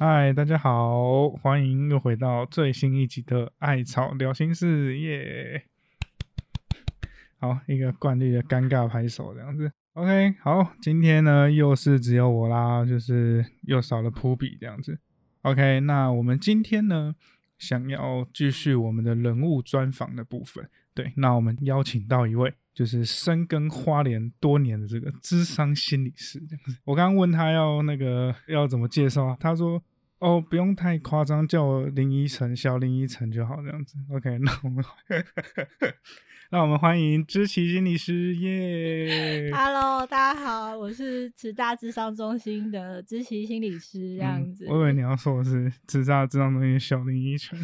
嗨，大家好，欢迎又回到最新一集的《艾草聊心事》耶！好，一个惯例的尴尬拍手这样子。OK，好，今天呢又是只有我啦，就是又少了扑笔这样子。OK，那我们今天呢想要继续我们的人物专访的部分。对，那我们邀请到一位就是深耕花莲多年的这个智商心理师这样子。我刚刚问他要那个要怎么介绍啊，他说哦不用太夸张，叫我林依晨，小林依晨就好这样子。OK，那我们。那我们欢迎知奇心理师耶！Hello，大家好，我是慈大智商中心的知奇心理师，这样子。我以为你要说我是慈大智商中心小林依晨，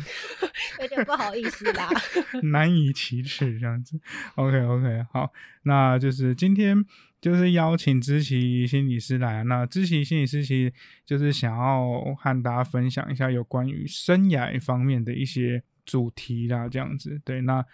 有点不好意思啦，难以启齿这样子。OK，OK，好，那就是今天就是邀请知琪心理师来，那知琪心理师其实就是想要和大家分享一下有关于生涯方面的一些主题啦，这样子。对，那。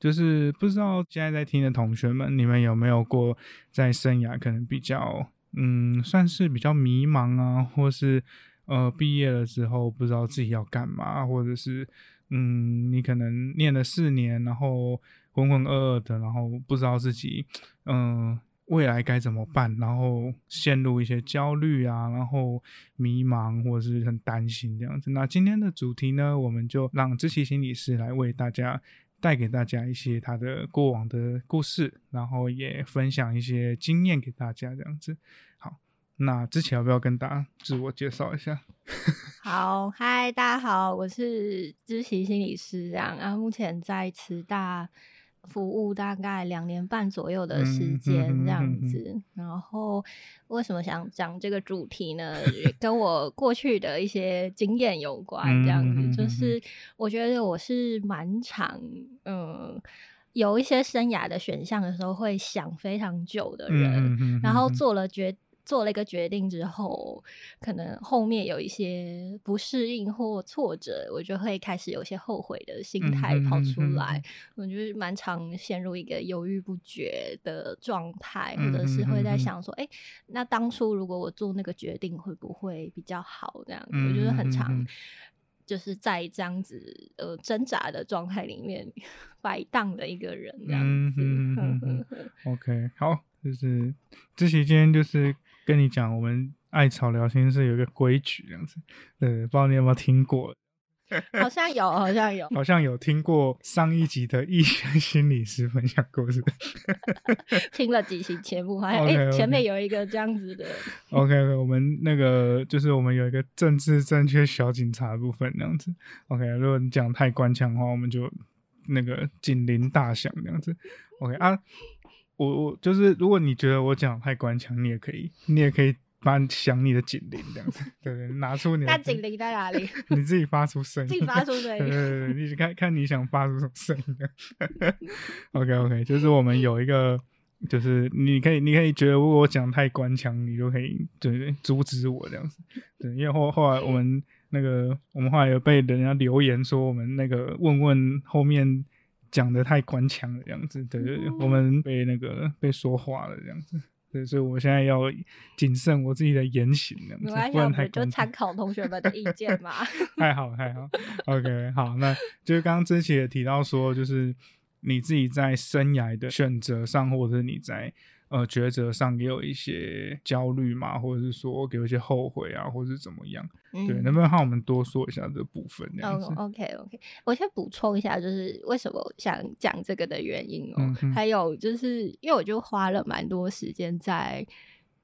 就是不知道现在在听的同学们，你们有没有过在生涯可能比较，嗯，算是比较迷茫啊，或是呃毕业了之后不知道自己要干嘛，或者是嗯你可能念了四年，然后浑浑噩噩的，然后不知道自己嗯未来该怎么办，然后陷入一些焦虑啊，然后迷茫或者是很担心这样子。那今天的主题呢，我们就让知琪心理师来为大家。带给大家一些他的过往的故事，然后也分享一些经验给大家，这样子。好，那之前要不要跟大家自我介绍一下？好，嗨，大家好，我是知琪心理师，这样，然后目前在慈大。服务大概两年半左右的时间这样子，然后为什么想讲这个主题呢？跟我过去的一些经验有关，这样子，就是我觉得我是蛮长，嗯，有一些生涯的选项的时候会想非常久的人，然后做了决。做了一个决定之后，可能后面有一些不适应或挫折，我就会开始有些后悔的心态跑出来。我就是蛮常陷入一个犹豫不决的状态，或者是会在想说：“哎，那当初如果我做那个决定，会不会比较好？”这样，我就是很常就是在这样子呃挣扎的状态里面摆荡的一个人这样子。OK，好，就是这期今天就是。跟你讲，我们爱草聊天室有一个规矩这样子，对，不知道你有没有听过？好像有，好像有，好像有听过上一集的医学心理师分享故事。听了几期节目，好像哎，前面有一个这样子的。OK，我们那个就是我们有一个政治正确小警察部分这样子。OK，如果你讲太官腔的话，我们就那个警铃大响这样子。OK 啊。我我就是，如果你觉得我讲太官腔，你也可以，你也可以把想你的警铃这样子，对对，拿出你的。那警铃在哪里？你自己发出声音。自己发出声音。对对对，你看看你想发出什么声音。OK OK，就是我们有一个，就是你可以，你可以觉得如果我讲太官腔，你就可以对对阻止我这样子。对，因为后后来我们那个，我们后来有被人家留言说，我们那个问问后面。讲的太官腔了，这样子，对对对，我们被那个被说话了，这样子，对，所以我现在要谨慎我自己的言行，这样子，不然太就参考同学们的意见嘛。太好太好，OK，好，那就是刚刚之前也提到说，就是你自己在生涯的选择上，或者是你在。呃，抉择上也有一些焦虑嘛，或者是说给一些后悔啊，或者是怎么样？对，能不能和我们多说一下这部分？哦，OK OK，我先补充一下，就是为什么想讲这个的原因哦，还有就是因为我就花了蛮多时间在。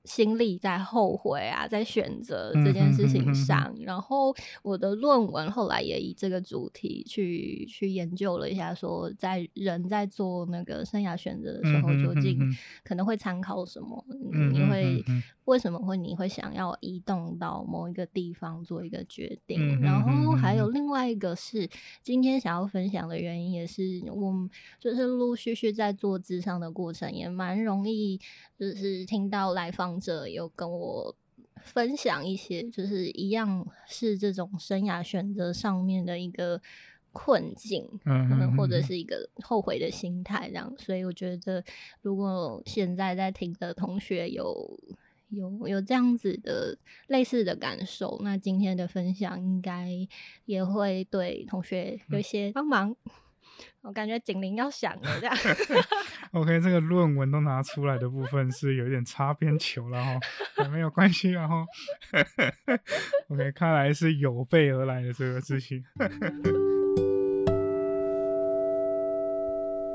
心力在后悔啊，在选择这件事情上，然后我的论文后来也以这个主题去去研究了一下，说在人在做那个生涯选择的时候，究竟可能会参考什么？你会为什么会你会想要移动到某一个地方做一个决定？然后还有另外一个是今天想要分享的原因，也是我就是陆陆续续在做智商的过程，也蛮容易就是听到来访。者有跟我分享一些，就是一样是这种生涯选择上面的一个困境，嗯，或者是一个后悔的心态，这样。所以我觉得，如果现在在听的同学有有有这样子的类似的感受，那今天的分享应该也会对同学有一些帮忙。我感觉警铃要响了，这样。OK，这个论文都拿出来的部分是有点擦边球了哈，没有关系，然后 OK，看来是有备而来的这个事情。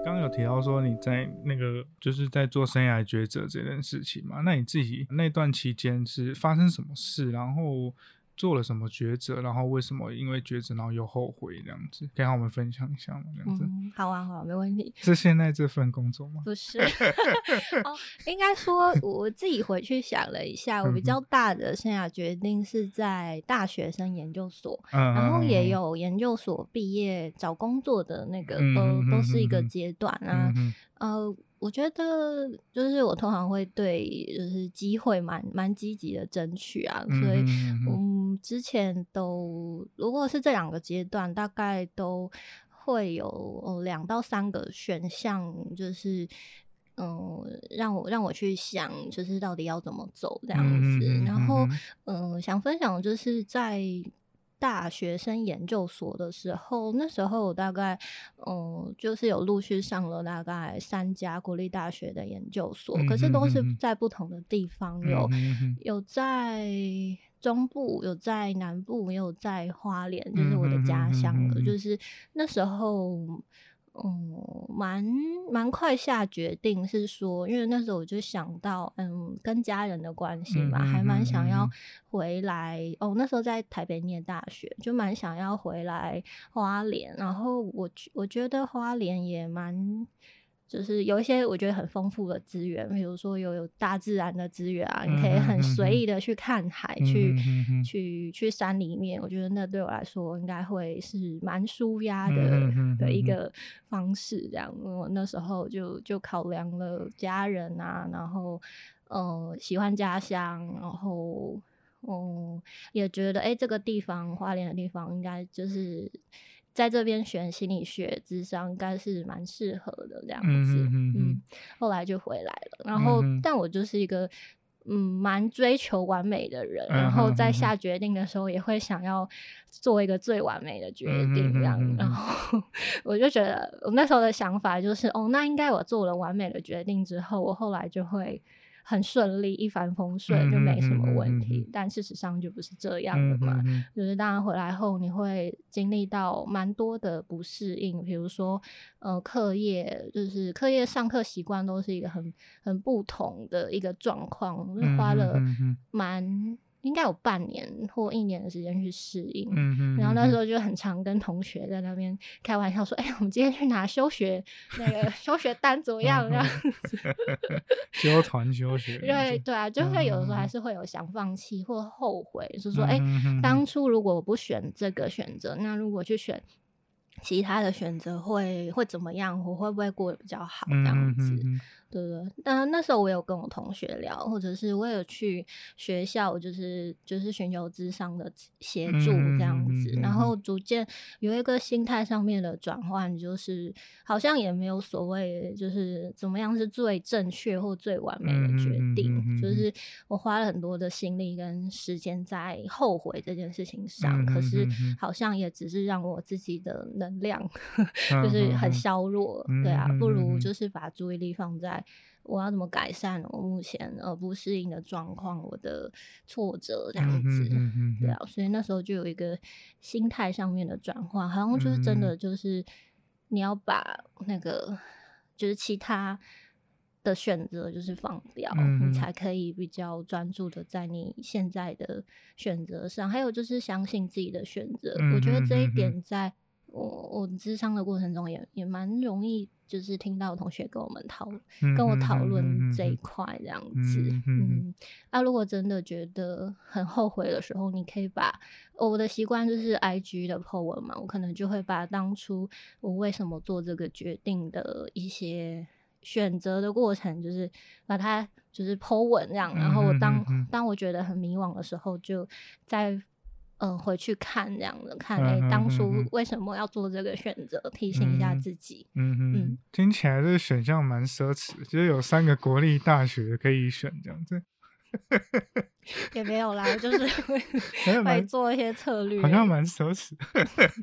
刚刚有提到说你在那个就是在做生涯抉择这件事情嘛？那你自己那段期间是发生什么事？然后？做了什么抉择，然后为什么因为抉择然后又后悔这样子，可以和我们分享一下吗？这样子，好啊，好啊，没问题。是现在这份工作吗？不是，哦，应该说我自己回去想了一下，我比较大的生涯决定是在大学生研究所，然后也有研究所毕业找工作的那个，都都是一个阶段啊，呃。我觉得就是我通常会对就是机会蛮蛮积极的争取啊，所以嗯，之前都如果是这两个阶段，大概都会有两到三个选项，就是嗯，让我让我去想，就是到底要怎么走这样子。然后嗯，想分享就是在。大学生研究所的时候，那时候我大概嗯，就是有陆续上了大概三家国立大学的研究所，可是都是在不同的地方，有有在中部，有在南部，也有在花莲，就是我的家乡了。就是那时候。嗯，蛮蛮快下决定，是说，因为那时候我就想到，嗯，跟家人的关系嘛，还蛮想要回来。哦，那时候在台北念大学，就蛮想要回来花莲。然后我我觉得花莲也蛮。就是有一些我觉得很丰富的资源，比如说有有大自然的资源啊，你可以很随意的去看海，去去去山里面。我觉得那对我来说应该会是蛮舒压的的一个方式。这样，我那时候就就考量了家人啊，然后嗯喜欢家乡，然后嗯也觉得哎这个地方花莲的地方应该就是。在这边选心理学智商应该是蛮适合的这样子，嗯，后来就回来了。然后，但我就是一个嗯蛮追求完美的人，然后在下决定的时候也会想要做一个最完美的决定，这样。然后 我就觉得我那时候的想法就是，哦，那应该我做了完美的决定之后，我后来就会。很顺利，一帆风顺就没什么问题，但事实上就不是这样的嘛。就是当然回来后，你会经历到蛮多的不适应，比如说呃课业，就是课业上课习惯都是一个很很不同的一个状况，花了蛮。应该有半年或一年的时间去适应，然后那时候就很常跟同学在那边开玩笑说：“哎，我们今天去拿休学那个 休学单怎么样？”这样子，休团休学。对对啊，就会有的时候还是会有想放弃或后悔，是说：“哎，当初如果我不选这个选择，那如果去选。”其他的选择会会怎么样？我会不会过得比较好？这样子，对？但那时候我有跟我同学聊，或者是我有去学校，就是就是寻求智商的协助这样子，然后逐渐有一个心态上面的转换，就是好像也没有所谓，就是怎么样是最正确或最完美的决定。就是我花了很多的心力跟时间在后悔这件事情上，可是好像也只是让我自己的。能量 就是很削弱，对啊，不如就是把注意力放在我要怎么改善我目前呃不适应的状况，我的挫折这样子，对啊，所以那时候就有一个心态上面的转换，好像就是真的就是你要把那个就是其他的选择就是放掉，你才可以比较专注的在你现在的选择上，还有就是相信自己的选择，我觉得这一点在。我我智商的过程中也也蛮容易，就是听到同学跟我们讨跟我讨论这一块这样子。嗯，啊，如果真的觉得很后悔的时候，你可以把我的习惯就是 I G 的 po 文嘛，我可能就会把当初我为什么做这个决定的一些选择的过程，就是把它就是 po 文这样。然后我当当我觉得很迷惘的时候，就在。嗯，回去看这样的，看哎，当初为什么要做这个选择，提醒一下自己。嗯嗯，听起来这个选项蛮奢侈，就是有三个国立大学可以选这样子。也没有啦，就是会 会做一些策略，好像蛮奢侈。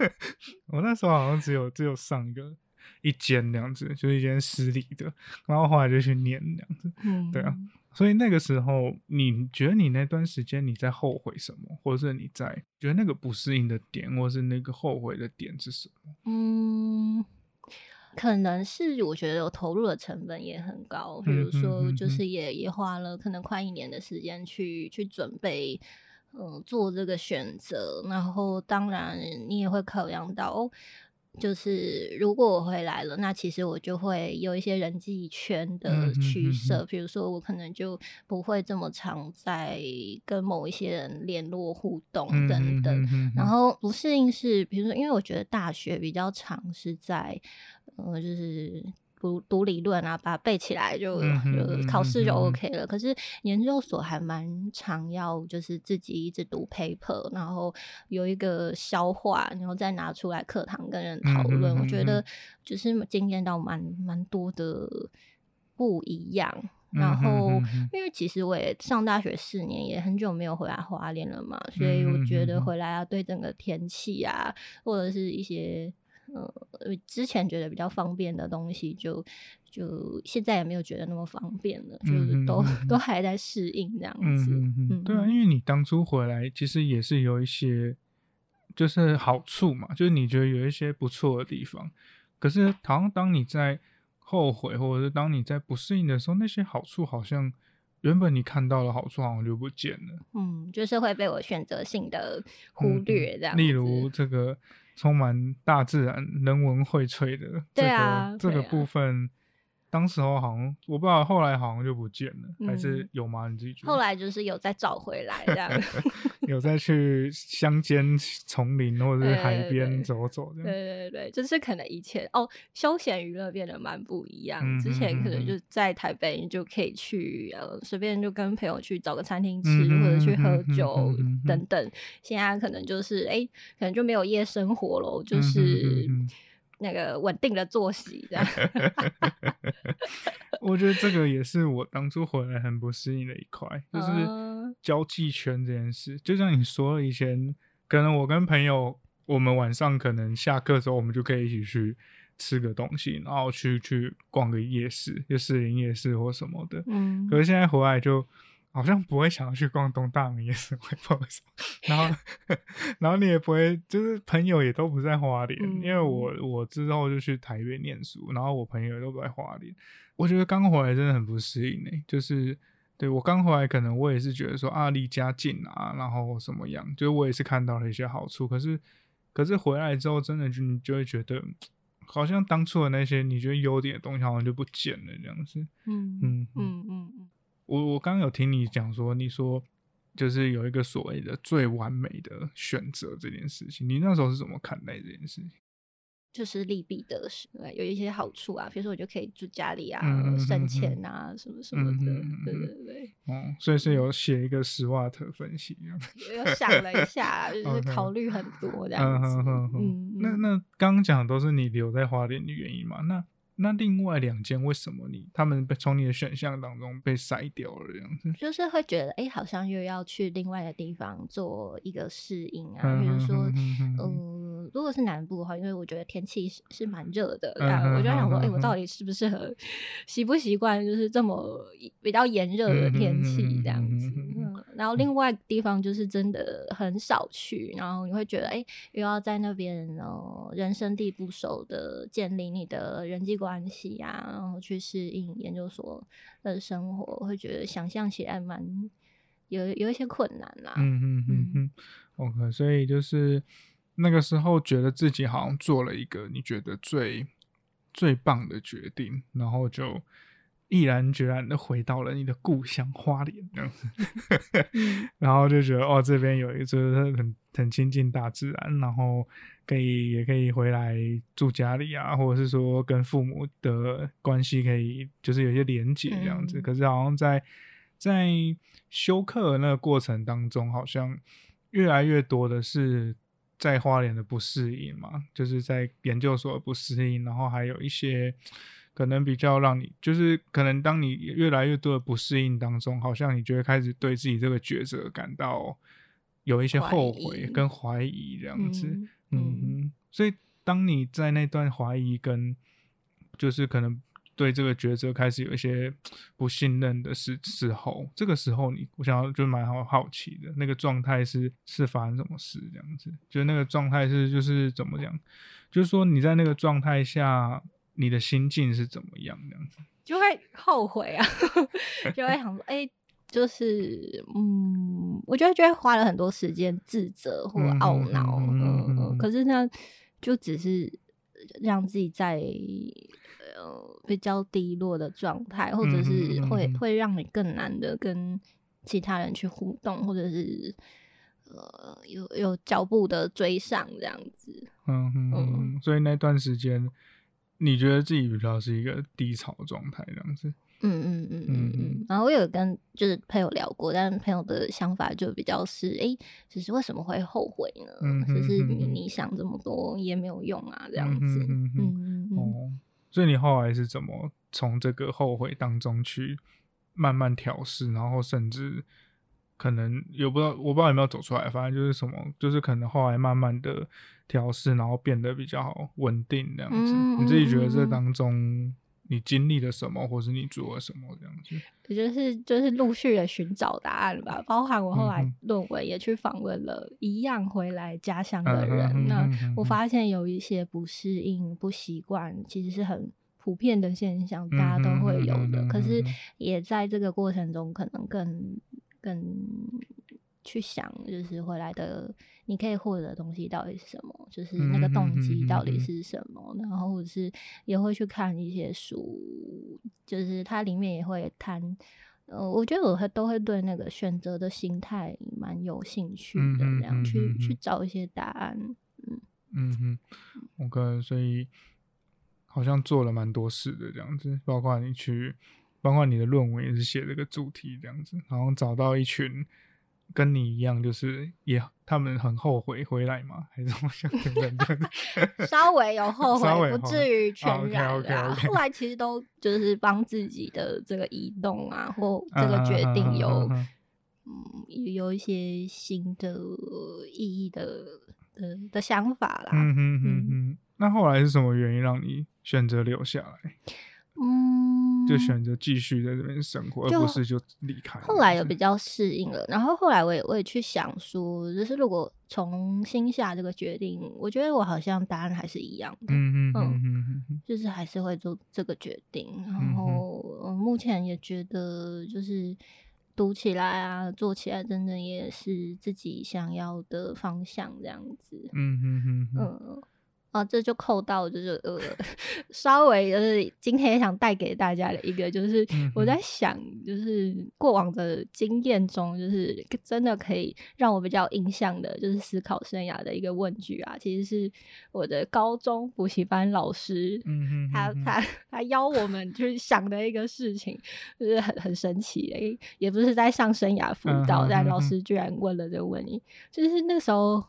我那时候好像只有只有上一个一间那样子，就是一间私立的，然后后来就去念那样子。嗯，对啊。所以那个时候，你觉得你那段时间你在后悔什么，或者是你在觉得那个不适应的点，或是那个后悔的点是什么？嗯。可能是我觉得我投入的成本也很高，比如说就是也也花了可能快一年的时间去去准备，嗯，做这个选择，然后当然你也会考量到哦。就是如果我回来了，那其实我就会有一些人际圈的取舍，比如说我可能就不会这么常在跟某一些人联络互动等等。然后不适应是，比如说因为我觉得大学比较长是在，呃，就是。读读理论啊，把它背起来就就考试就 OK 了。可是研究所还蛮常要，就是自己一直读 paper，然后有一个消化，然后再拿出来课堂跟人讨论。我觉得就是经验到蛮蛮多的不一样。然后因为其实我也上大学四年，也很久没有回来华联了嘛，所以我觉得回来啊对整个天气啊，或者是一些。呃，之前觉得比较方便的东西，就就现在也没有觉得那么方便了，就是都都还在适应这样子。嗯，对啊，因为你当初回来，其实也是有一些就是好处嘛，就是你觉得有一些不错的地方。可是，好像当你在后悔，或者是当你在不适应的时候，那些好处好像原本你看到的好处好像就不见了。嗯，就是会被我选择性的忽略这样。例如这个。充满大自然人文荟萃的这个这个部分。当时候好像我不知道，后来好像就不见了，还是有吗？你自己觉得？后来就是有再找回来这样，有再去乡间丛林或者是海边走走对对对，就是可能以前哦，休闲娱乐变得蛮不一样。之前可能就在台北，你就可以去呃随便就跟朋友去找个餐厅吃，或者去喝酒等等。现在可能就是哎，可能就没有夜生活了，就是。那个稳定的作息，这样。我觉得这个也是我当初回来很不适应的一块，就是交际圈这件事。就像你说，以前可能我跟朋友，我们晚上可能下课之后，我们就可以一起去吃个东西，然后去去逛个夜市，就士林夜市或什么的。嗯。可是现在回来就。好像不会想要去逛东大门 也是会不好然后 然后你也不会，就是朋友也都不在花莲，因为我我之后就去台北念书，然后我朋友都不在花莲，我觉得刚回来真的很不适应诶，就是对我刚回来，可能我也是觉得说啊离家近啊，然后什么样，就是我也是看到了一些好处，可是可是回来之后，真的就你就会觉得，好像当初的那些你觉得优点的东西，好像就不见了这样子，嗯嗯。嗯嗯嗯。我我刚刚有听你讲说，你说就是有一个所谓的最完美的选择这件事情，你那时候是怎么看待这件事情？就是利弊得失，对，有一些好处啊，比如说我就可以住家里啊，省钱啊，什么什么的，对对对。哦，所以是有写一个史瓦特分析，又想了一下，就是考虑很多这样子。嗯，那那刚刚讲都是你留在花莲的原因嘛？那那另外两间为什么你他们被从你的选项当中被筛掉了这样子？就是会觉得哎，好像又要去另外的地方做一个适应啊，比如说，嗯，如果是南部的话，因为我觉得天气是是蛮热的，我就想说，哎，我到底适不适合，习不习惯，就是这么比较炎热的天气这样子。然后另外地方就是真的很少去，然后你会觉得，哎，又要在那边哦，人生地不熟的建立你的人际关系啊，然后去适应研究所的生活，会觉得想象起来蛮有有一些困难啦。嗯嗯嗯嗯，OK，所以就是那个时候觉得自己好像做了一个你觉得最最棒的决定，然后就。毅然决然的回到了你的故乡花莲，这样子，然后就觉得哦，这边有一个就是很很亲近大自然，然后可以也可以回来住家里啊，或者是说跟父母的关系可以就是有些连结这样子。可是好像在在休课那个过程当中，好像越来越多的是在花莲的不适应嘛，就是在研究所不适应，然后还有一些。可能比较让你，就是可能当你越来越多的不适应当中，好像你就会开始对自己这个抉择感到有一些后悔跟怀疑这样子。嗯，所以当你在那段怀疑跟就是可能对这个抉择开始有一些不信任的时时候，这个时候你我想要就蛮好好奇的那个状态是是发生什么事这样子，就那个状态是就是怎么讲，就是说你在那个状态下。你的心境是怎么样？这样子就会后悔啊，就会想说，哎，就是嗯，我觉得就会花了很多时间自责或懊恼，嗯，可是呢，就只是让自己在呃比较低落的状态，或者是会会让你更难的跟其他人去互动，或者是呃有有脚步的追上这样子，嗯嗯，所以那段时间。你觉得自己比较是一个低潮状态这样子？嗯嗯嗯嗯嗯。然后我有跟就是朋友聊过，但朋友的想法就比较是，哎，就是为什么会后悔呢？嗯就是你你想这么多也没有用啊，这样子。嗯嗯嗯。哦，所以你后来是怎么从这个后悔当中去慢慢调试，然后甚至？可能有不知道，我不知道有没有走出来。反正就是什么，就是可能后来慢慢的调试，然后变得比较稳定这样子。你自己觉得这当中你经历了什么，或是你做了什么这样子？我觉得是就是陆续的寻找答案吧。包含我后来论文也去访问了一样回来家乡的人，那我发现有一些不适应、不习惯，其实是很普遍的现象，大家都会有的。可是也在这个过程中，可能更。更去想，就是回来的你可以获得的东西到底是什么，就是那个动机到底是什么，然后或者是也会去看一些书，就是它里面也会谈，呃，我觉得我会都会对那个选择的心态蛮有兴趣的，这样去去找一些答案。嗯嗯嗯，OK，所以好像做了蛮多事的这样子，包括你去。包括你的论文也是写这个主题这样子，然后找到一群跟你一样，就是也他们很后悔回来吗？还是怎么想等等？稍微有后悔，不至于全然啊。后来其实都就是帮自己的这个移动啊，或这个决定有嗯有一些新的意义的的的想法啦。嗯哼哼哼。那后来是什么原因让你选择留下来？嗯，就选择继续在这边生活，而不是就离开。后来有比较适应了，然后后来我也我也去想说，就是如果重新下这个决定，我觉得我好像答案还是一样的。嗯嗯嗯嗯，就是还是会做这个决定。然后目前也觉得，就是读起来啊，做起来，真的也是自己想要的方向这样子。嗯嗯嗯嗯。啊，这就扣到就是呃，稍微就是今天也想带给大家的一个，就是我在想，就是过往的经验中，就是真的可以让我比较印象的，就是思考生涯的一个问句啊，其实是我的高中补习班老师，嗯他他。他邀我们就是想的一个事情，就是很很神奇的，也不是在上生涯辅导，但老师居然问了这个问题，就是那时候。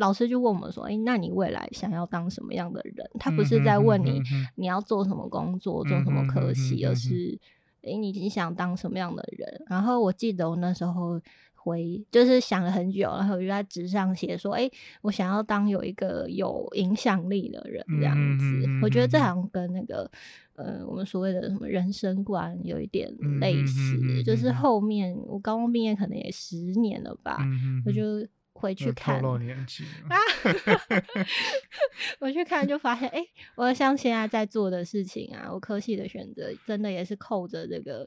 老师就问我们说：“哎，那你未来想要当什么样的人？”他不是在问你你要做什么工作、做什么科系，而是哎，你你想当什么样的人？然后我记得我那时候回就是想了很久，然后我就在纸上写说：“哎，我想要当有一个有影响力的人。”这样子，我觉得这好像跟那个呃，我们所谓的什么人生观有一点类似。就是后面我高中毕业可能也十年了吧，我就。回去看，啊 我去看就发现，哎，我像现在在做的事情啊，我科系的选择，真的也是扣着这个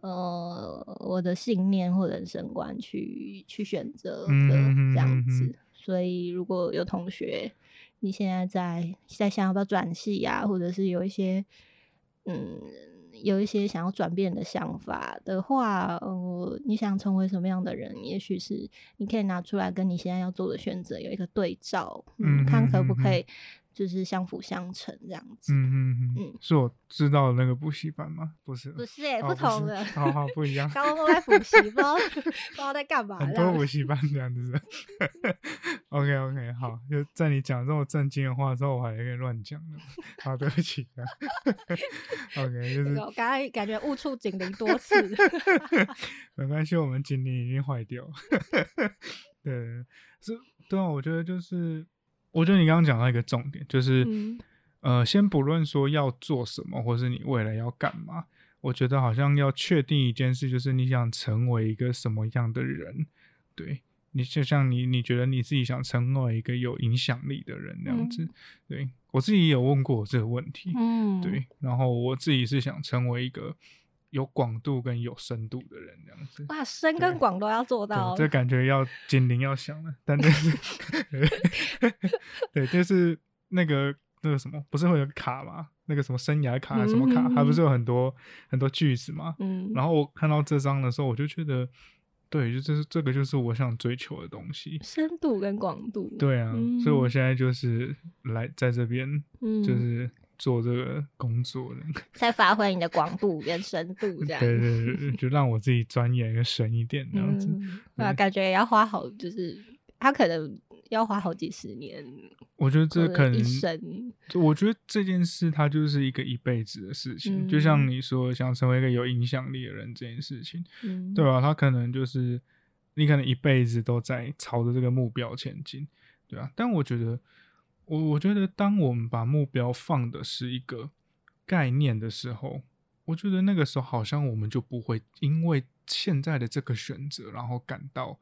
呃我的信念或人生观去去选择的这样子。所以如果有同学你现在在在想要不要转系啊，或者是有一些嗯。有一些想要转变的想法的话，呃，你想成为什么样的人？也许是你可以拿出来跟你现在要做的选择有一个对照，嗯，看可不可以就是相辅相成这样子。嗯嗯嗯，是我知道的那个补习班吗？不是，不是，哎，不同的，好好不一样。刚刚都在补习，不知道不知道在干嘛。很多补习班这样子。OK OK，好，就在你讲这么震惊的话之后，我还可以乱讲的。好，对不起啊。OK，就是我刚才感觉误触警铃多次。没关系，我们警铃已经坏掉。对，是，对啊，我觉得就是，我觉得你刚刚讲到一个重点，就是，呃，先不论说要做什么，或是你未来要干嘛，我觉得好像要确定一件事，就是你想成为一个什么样的人，对。你就像你，你觉得你自己想成为一个有影响力的人那样子，对我自己也有问过这个问题，嗯，对，然后我自己是想成为一个有广度跟有深度的人这样子。哇，深跟广都要做到，这感觉要精灵要响了，但就是，对，就是那个那个什么，不是会有卡吗？那个什么生涯卡什么卡，还不是有很多很多句子吗？嗯，然后我看到这张的时候，我就觉得。对，就这是这个，就是我想追求的东西，深度跟广度。对啊，所以我现在就是来在这边，就是做这个工作的，在发挥你的广度跟深度，这样。对对对，就让我自己钻研更深一点，这样子。对啊，感觉也要花好，就是他可能。要花好几十年，我觉得这可能一生。我觉得这件事它就是一个一辈子的事情，就像你说想成为一个有影响力的人这件事情，嗯对吧？他可能就是你可能一辈子都在朝着这个目标前进，对啊。但我觉得，我我觉得当我们把目标放的是一个概念的时候，我觉得那个时候好像我们就不会因为现在的这个选择，然后感到。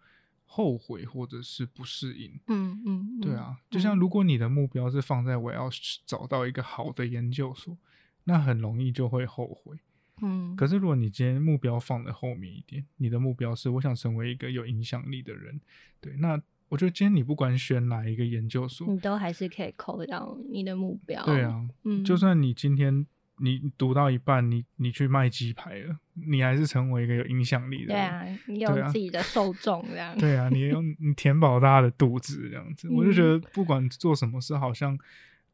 后悔或者是不适应，嗯嗯，对啊，就像如果你的目标是放在我要找到一个好的研究所，那很容易就会后悔，嗯。可是如果你今天目标放在后面一点，你的目标是我想成为一个有影响力的人，对，那我觉得今天你不管选哪一个研究所，你都还是可以扣到你的目标，对啊，嗯，就算你今天。你读到一半，你你去卖鸡排了，你还是成为一个有影响力的。对啊，你有自己的受众这样。对啊，你用 你填饱大家的肚子这样子，我就觉得不管做什么事，好像，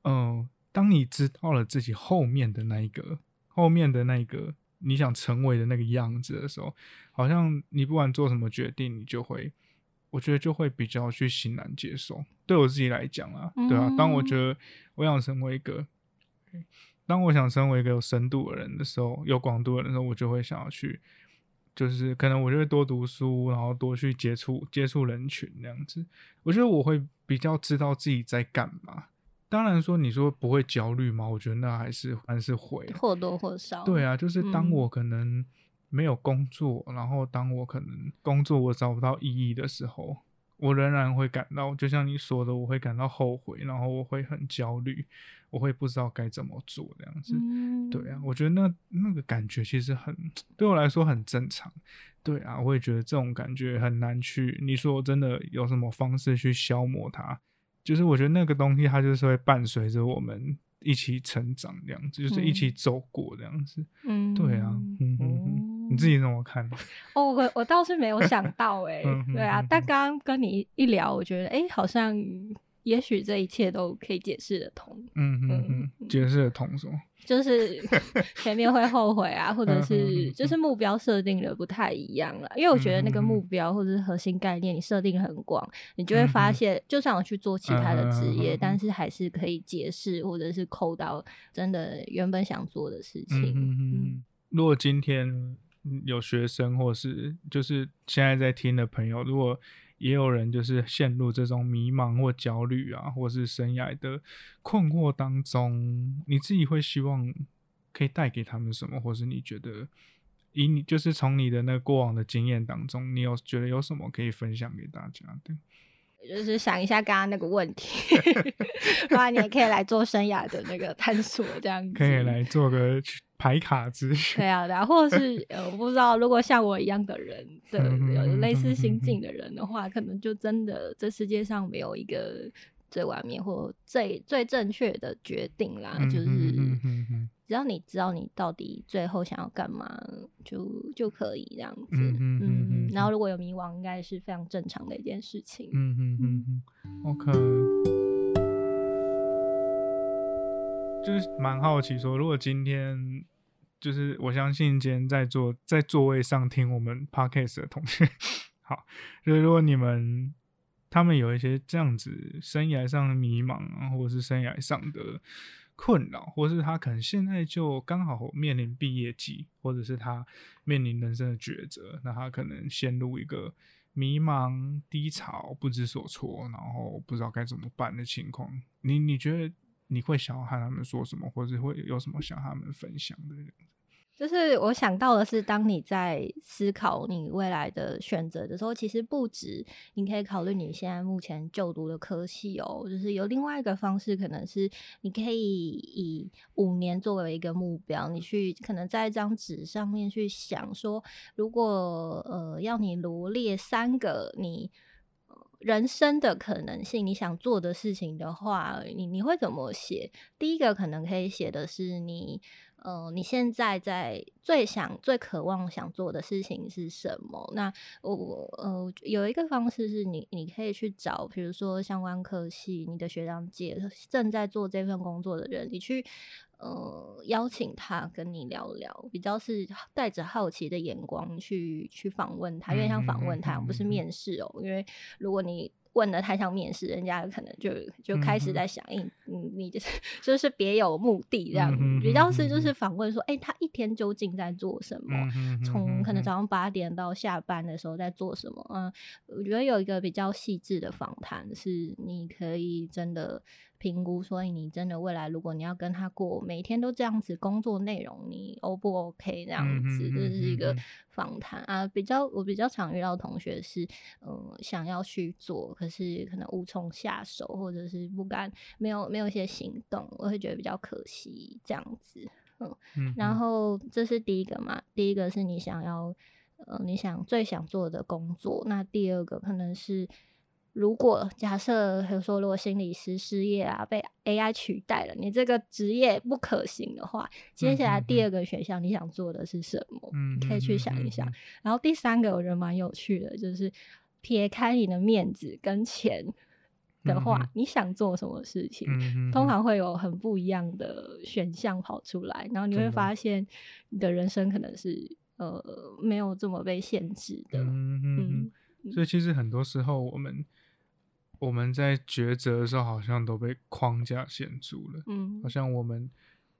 嗯，当你知道了自己后面的那一个，后面的那一个你想成为的那个样子的时候，好像你不管做什么决定，你就会，我觉得就会比较去欣然接受。对我自己来讲啊，对啊，当我觉得我想成为一个。当我想成为一个有深度的人的时候，有广度的人的时候，我就会想要去，就是可能我就会多读书，然后多去接触接触人群那样子。我觉得我会比较知道自己在干嘛。当然说你说不会焦虑吗？我觉得那还是还是会或多或少。对啊，就是当我可能没有工作，然后当我可能工作我找不到意义的时候。我仍然会感到，就像你说的，我会感到后悔，然后我会很焦虑，我会不知道该怎么做这样子。对啊，我觉得那那个感觉其实很对我来说很正常。对啊，我也觉得这种感觉很难去。你说真的有什么方式去消磨它？就是我觉得那个东西它就是会伴随着我们一起成长这样子，就是一起走过这样子。嗯，对啊，嗯嗯。你自己怎么看？哦，我我倒是没有想到哎，对啊，但刚刚跟你一聊，我觉得哎，好像也许这一切都可以解释得通。嗯嗯嗯，解释得通什么？就是 前面会后悔啊，或者是就是目标设定的不太一样了。因为我觉得那个目标或者是核心概念，你设定很广，你就会发现，就算我去做其他的职业，但是还是可以解释或者是扣到真的原本想做的事情。嗯，如果今天。有学生，或是就是现在在听的朋友，如果也有人就是陷入这种迷茫或焦虑啊，或是生涯的困惑当中，你自己会希望可以带给他们什么，或是你觉得以你就是从你的那过往的经验当中，你有觉得有什么可以分享给大家的？就是想一下刚刚那个问题，不然你也可以来做生涯的那个探索，这样子可以来做个。排卡之对啊，然后或者是呃，我不知道，如果像我一样的人 的有类似心境的人的话，可能就真的这世界上没有一个最完美或最最正确的决定啦。就是只要你知道你到底最后想要干嘛，就就可以这样子。嗯嗯嗯然后如果有迷惘，应该是非常正常的一件事情。嗯嗯嗯嗯。OK。就是蛮好奇，说如果今天就是我相信今天在座在座位上听我们 podcast 的同学，好，就是如果你们他们有一些这样子生涯上的迷茫啊，或者是生涯上的困扰，或是他可能现在就刚好面临毕业季，或者是他面临人生的抉择，那他可能陷入一个迷茫、低潮、不知所措，然后不知道该怎么办的情况。你你觉得你会想要和他们说什么，或者会有什么想和他们分享的？就是我想到的是，当你在思考你未来的选择的时候，其实不止你可以考虑你现在目前就读的科系哦，就是有另外一个方式，可能是你可以以五年作为一个目标，你去可能在一张纸上面去想说，如果呃要你罗列三个你人生的可能性，你想做的事情的话，你你会怎么写？第一个可能可以写的是你。呃，你现在在最想、最渴望想做的事情是什么？那我呃有一个方式是你，你可以去找，比如说相关科系，你的学长姐正在做这份工作的人，你去呃邀请他跟你聊聊，比较是带着好奇的眼光去去访问他，因为像访问他，不是面试哦。因为如果你问的太像面试，人家可能就就开始在想，你你你就是 就是别有目的这样，比较是就是访问说，哎，他一天究竟在做什么？从可能早上八点到下班的时候在做什么？嗯，我觉得有一个比较细致的访谈，是你可以真的。评估，所以你真的未来，如果你要跟他过每天都这样子工作内容，你 O 不 OK 这样子？这是一个访谈啊。比较我比较常遇到同学是，嗯，想要去做，可是可能无从下手，或者是不敢，没有没有一些行动，我会觉得比较可惜这样子。嗯，然后这是第一个嘛，第一个是你想要，呃，你想最想做的工作。那第二个可能是。如果假设，比如说，如果心理师失业啊，被 AI 取代了，你这个职业不可行的话，接下来第二个选项你想做的是什么？嗯，可以去想一想。然后第三个我觉得蛮有趣的，就是撇开你的面子跟钱的话，你想做什么事情？通常会有很不一样的选项跑出来，然后你会发现你的人生可能是呃没有这么被限制的。嗯嗯，所以其实很多时候我们。我们在抉择的时候，好像都被框架限住了。嗯，好像我们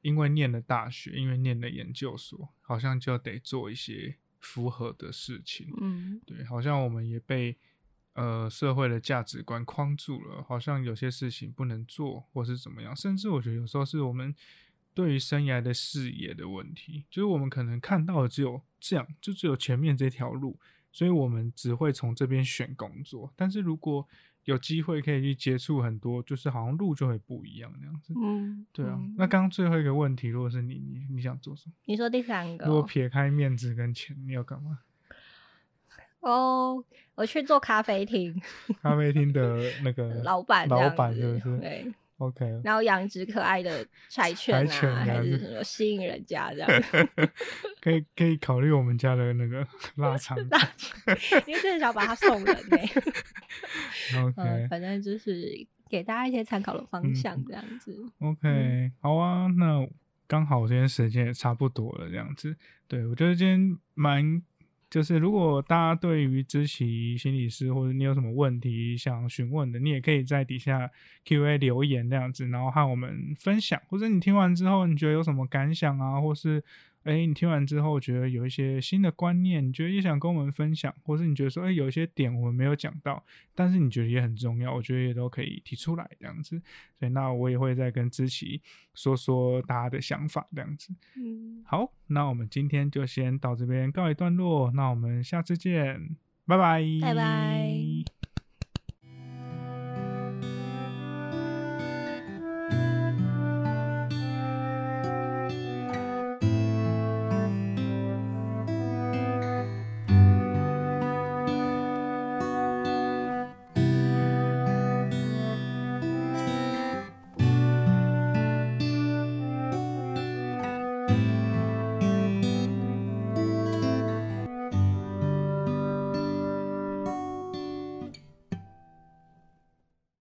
因为念了大学，因为念了研究所，好像就得做一些符合的事情。嗯，对，好像我们也被呃社会的价值观框住了，好像有些事情不能做，或是怎么样。甚至我觉得有时候是我们对于生涯的视野的问题，就是我们可能看到的只有这样，就只有前面这条路，所以我们只会从这边选工作。但是如果有机会可以去接触很多，就是好像路就会不一样那样子。嗯，对啊。那刚刚最后一个问题，如果是你，你你想做什么？你说第三个。如果撇开面子跟钱，你要干嘛？哦，我去做咖啡厅。咖啡厅的那个 老板，老板是不是？对。OK，然后养一只可爱的柴犬啊，还是什么吸引人家这样？可以可以考虑我们家的那个 腊肠，腊肠，因为真的想把它送人 呢。OK，反正就是给大家一些参考的方向这样子。OK，好啊，那刚好今天时间也差不多了，这样子。对我觉得今天蛮。就是如果大家对于知其心理师或者你有什么问题想询问的，你也可以在底下 Q&A 留言这样子，然后和我们分享，或者你听完之后你觉得有什么感想啊，或是。哎，你听完之后觉得有一些新的观念，你觉得也想跟我们分享，或是你觉得说，哎，有一些点我们没有讲到，但是你觉得也很重要，我觉得也都可以提出来这样子。所以那我也会再跟知琪说说大家的想法这样子。嗯，好，那我们今天就先到这边告一段落，那我们下次见，拜拜，拜拜。